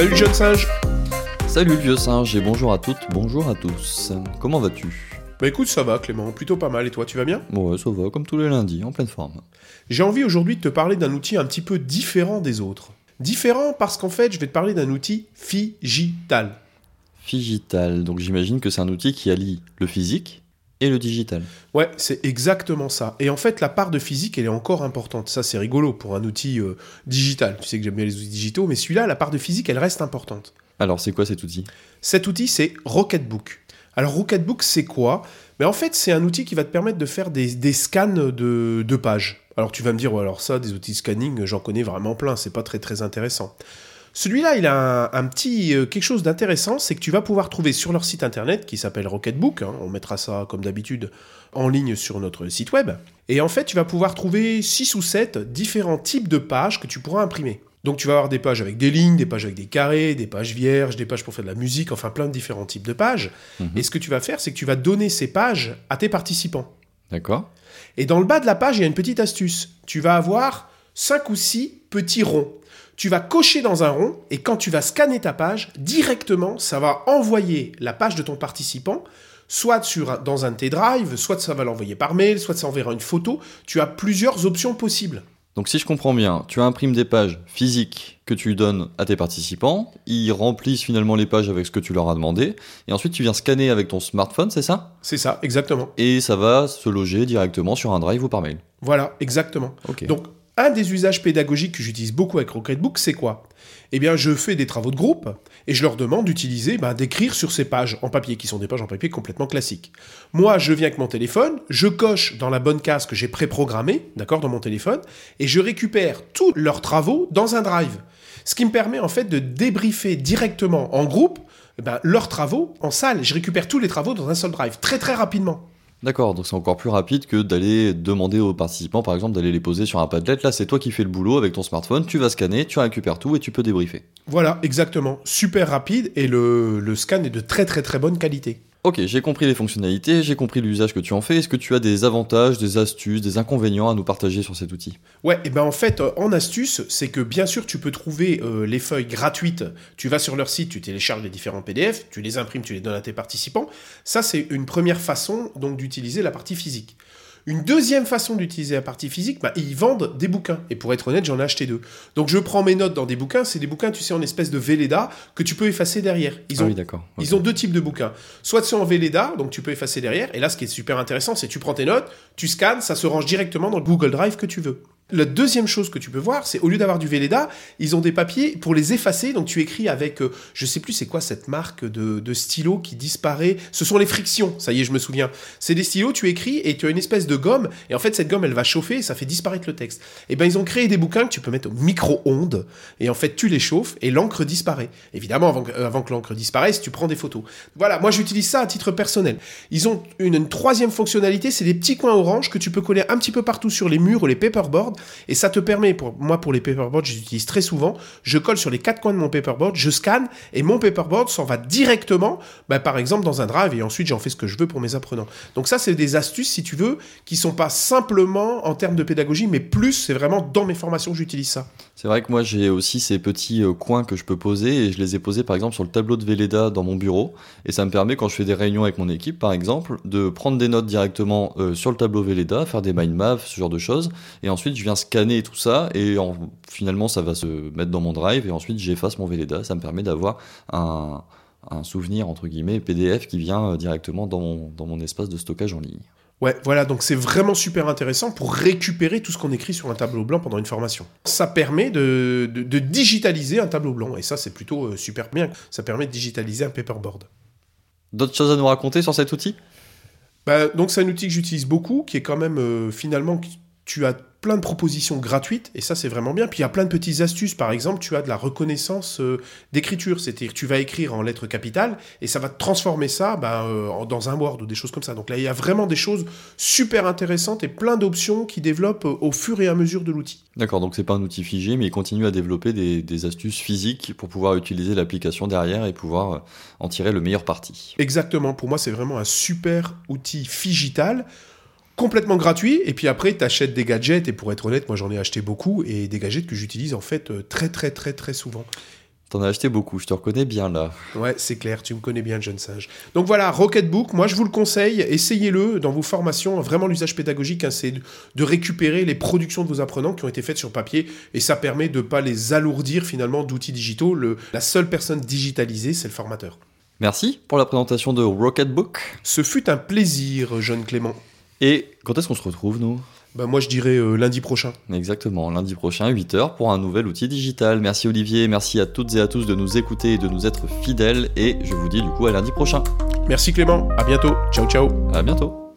Salut jeune singe Salut le vieux singe et bonjour à toutes, bonjour à tous. Comment vas-tu? Bah écoute, ça va Clément, plutôt pas mal, et toi, tu vas bien? Ouais, ça va, comme tous les lundis, en pleine forme. J'ai envie aujourd'hui de te parler d'un outil un petit peu différent des autres. Différent parce qu'en fait, je vais te parler d'un outil figital. Figital, donc j'imagine que c'est un outil qui allie le physique et le digital. Ouais, c'est exactement ça. Et en fait, la part de physique, elle est encore importante. Ça, c'est rigolo pour un outil euh, digital. Tu sais que j'aime bien les outils digitaux, mais celui-là, la part de physique, elle reste importante. Alors c'est quoi cet outil? Cet outil, c'est Rocketbook. Alors Rocketbook, c'est quoi? Mais en fait, c'est un outil qui va te permettre de faire des, des scans de, de pages. Alors tu vas me dire, ouais, alors ça, des outils de scanning, j'en connais vraiment plein, c'est pas très très intéressant. Celui-là, il a un, un petit euh, quelque chose d'intéressant, c'est que tu vas pouvoir trouver sur leur site internet qui s'appelle Rocketbook, hein, on mettra ça comme d'habitude en ligne sur notre site web, et en fait, tu vas pouvoir trouver 6 ou 7 différents types de pages que tu pourras imprimer. Donc tu vas avoir des pages avec des lignes, des pages avec des carrés, des pages vierges, des pages pour faire de la musique, enfin plein de différents types de pages. Mhm. Et ce que tu vas faire, c'est que tu vas donner ces pages à tes participants. D'accord Et dans le bas de la page, il y a une petite astuce. Tu vas avoir 5 ou 6 petits ronds. Tu vas cocher dans un rond et quand tu vas scanner ta page, directement, ça va envoyer la page de ton participant, soit sur un- dans un de tes drives, soit ça va l'envoyer par mail, soit ça enverra une photo. Tu as plusieurs options possibles. Donc si je comprends bien, tu imprimes des pages physiques que tu donnes à tes participants, ils remplissent finalement les pages avec ce que tu leur as demandé, et ensuite tu viens scanner avec ton smartphone, c'est ça? C'est ça, exactement. Et ça va se loger directement sur un drive ou par mail. Voilà, exactement. Donc, un des usages pédagogiques que j'utilise beaucoup avec Rocketbook, c'est quoi? Eh bien, je fais des travaux de groupe et je leur demande d'utiliser, ben, d'écrire sur ces pages en papier, qui sont des pages en papier complètement classiques. Moi, je viens avec mon téléphone, je coche dans la bonne case que j'ai préprogrammée, d'accord, dans mon téléphone, et je récupère tous leurs travaux dans un drive. Ce qui me permet en fait de débriefer directement en groupe ben, leurs travaux en salle. Je récupère tous les travaux dans un seul drive, très très rapidement. D'accord, donc c'est encore plus rapide que d'aller demander aux participants, par exemple, d'aller les poser sur un Padlet. Là, c'est toi qui fais le boulot avec ton smartphone, tu vas scanner, tu récupères tout et tu peux débriefer. Voilà, exactement. Super rapide et le, le scan est de très très très bonne qualité. Ok, j'ai compris les fonctionnalités, j'ai compris l'usage que tu en fais. Est-ce que tu as des avantages, des astuces, des inconvénients à nous partager sur cet outil? Ouais, et ben en fait, euh, en astuce, c'est que bien sûr, tu peux trouver euh, les feuilles gratuites. Tu vas sur leur site, tu télécharges les différents PDF, tu les imprimes, tu les donnes à tes participants. Ça, c'est une première façon donc d'utiliser la partie physique. Une deuxième façon d'utiliser la partie physique, bah, ils vendent des bouquins. Et pour être honnête, j'en ai acheté deux. Donc je prends mes notes dans des bouquins. C'est des bouquins, tu sais, en espèce de Velleda que tu peux effacer derrière. Ils Ah oui, d'accord. Ils ont deux types de bouquins. Soit c'est en Velleda, donc tu peux effacer derrière. Et là, ce qui est super intéressant, c'est que tu prends tes notes, tu scannes, ça se range directement dans le Google Drive que tu veux. La deuxième chose que tu peux voir, c'est au lieu d'avoir du Velleda, ils ont des papiers pour les effacer. Donc tu écris avec, euh, je sais plus c'est quoi cette marque de, stylo qui disparaît. Ce sont les frictions. Ça y est, je me souviens. C'est des stylos, tu écris et tu as une espèce de gomme. Et en fait, cette gomme, elle va chauffer et ça fait disparaître le texte. Et ben, ils ont créé des bouquins que tu peux mettre au micro-ondes. Et en fait, tu les chauffes et l'encre disparaît. Évidemment, avant que, euh, avant que l'encre disparaisse, tu prends des photos. Voilà, moi j'utilise ça à titre personnel. Ils ont une, une troisième fonctionnalité, c'est des petits coins orange que tu peux coller un petit peu partout sur les murs ou les paperboards. Et ça te permet, pour moi pour les paperboards, j'utilise très souvent, je colle sur les quatre coins de mon paperboard, je scanne et mon paperboard s'en va directement, bah, par exemple, dans un drive et ensuite j'en fais ce que je veux pour mes apprenants. Donc ça, c'est des astuces, si tu veux, qui sont pas simplement en termes de pédagogie, mais plus, c'est vraiment dans mes formations que j'utilise ça. C'est vrai que moi j'ai aussi ces petits euh, coins que je peux poser et je les ai posés par exemple sur le tableau de Velleda dans mon bureau et ça me permet quand je fais des réunions avec mon équipe par exemple de prendre des notes directement euh, sur le tableau Velleda, faire des mind maps, ce genre de choses et ensuite je viens scanner tout ça et en- finalement ça va se mettre dans mon drive et ensuite j'efface mon Velleda, ça me permet d'avoir un, un souvenir entre guillemets PDF qui vient euh, directement dans mon, dans mon espace de stockage en ligne. Ouais, voilà, donc c'est vraiment super intéressant pour récupérer tout ce qu'on écrit sur un tableau blanc pendant une formation. Ça permet de, de- de digitaliser un tableau blanc, et ça c'est plutôt euh, super bien. Ça permet de digitaliser un paperboard. D'autres choses à nous raconter sur cet outil? Bah, donc c'est un outil que j'utilise beaucoup, qui est quand même euh, finalement, tu as plein de propositions gratuites, et ça c'est vraiment bien. Puis il y a plein de petites astuces, par exemple, tu as de la reconnaissance euh, d'écriture, c'est-à-dire tu vas écrire en lettres capitales, et ça va te transformer ça bah, euh, dans un Word ou des choses comme ça. Donc là il y a vraiment des choses super intéressantes et plein d'options qui développent euh, au fur et à mesure de l'outil. D'accord, donc c'est pas un outil figé, mais il continue à développer des, des astuces physiques pour pouvoir utiliser l'application derrière et pouvoir en tirer le meilleur parti. Exactement, pour moi c'est vraiment un super outil figital complètement gratuit et puis après tu achètes des gadgets et pour être honnête moi j'en ai acheté beaucoup et des gadgets que j'utilise en fait euh, très très très très souvent. T'en as acheté beaucoup, je te reconnais bien là. Ouais, c'est clair, tu me connais bien, jeune sage. Donc voilà, Rocketbook, moi je vous le conseille, essayez-le dans vos formations. Vraiment, l'usage pédagogique, hein, c'est de récupérer les productions de vos apprenants qui ont été faites sur papier et ça permet de ne pas les alourdir finalement d'outils digitaux. Le, la seule personne digitalisée, c'est le formateur. Merci pour la présentation de Rocketbook. Ce fut un plaisir, jeune Clément. Et quand est-ce qu'on se retrouve, nous? Bah moi je dirais euh, lundi prochain. Exactement, lundi prochain, 8h pour un nouvel outil digital. Merci Olivier, merci à toutes et à tous de nous écouter et de nous être fidèles et je vous dis du coup à lundi prochain. Merci Clément, à bientôt. Ciao ciao. À bientôt.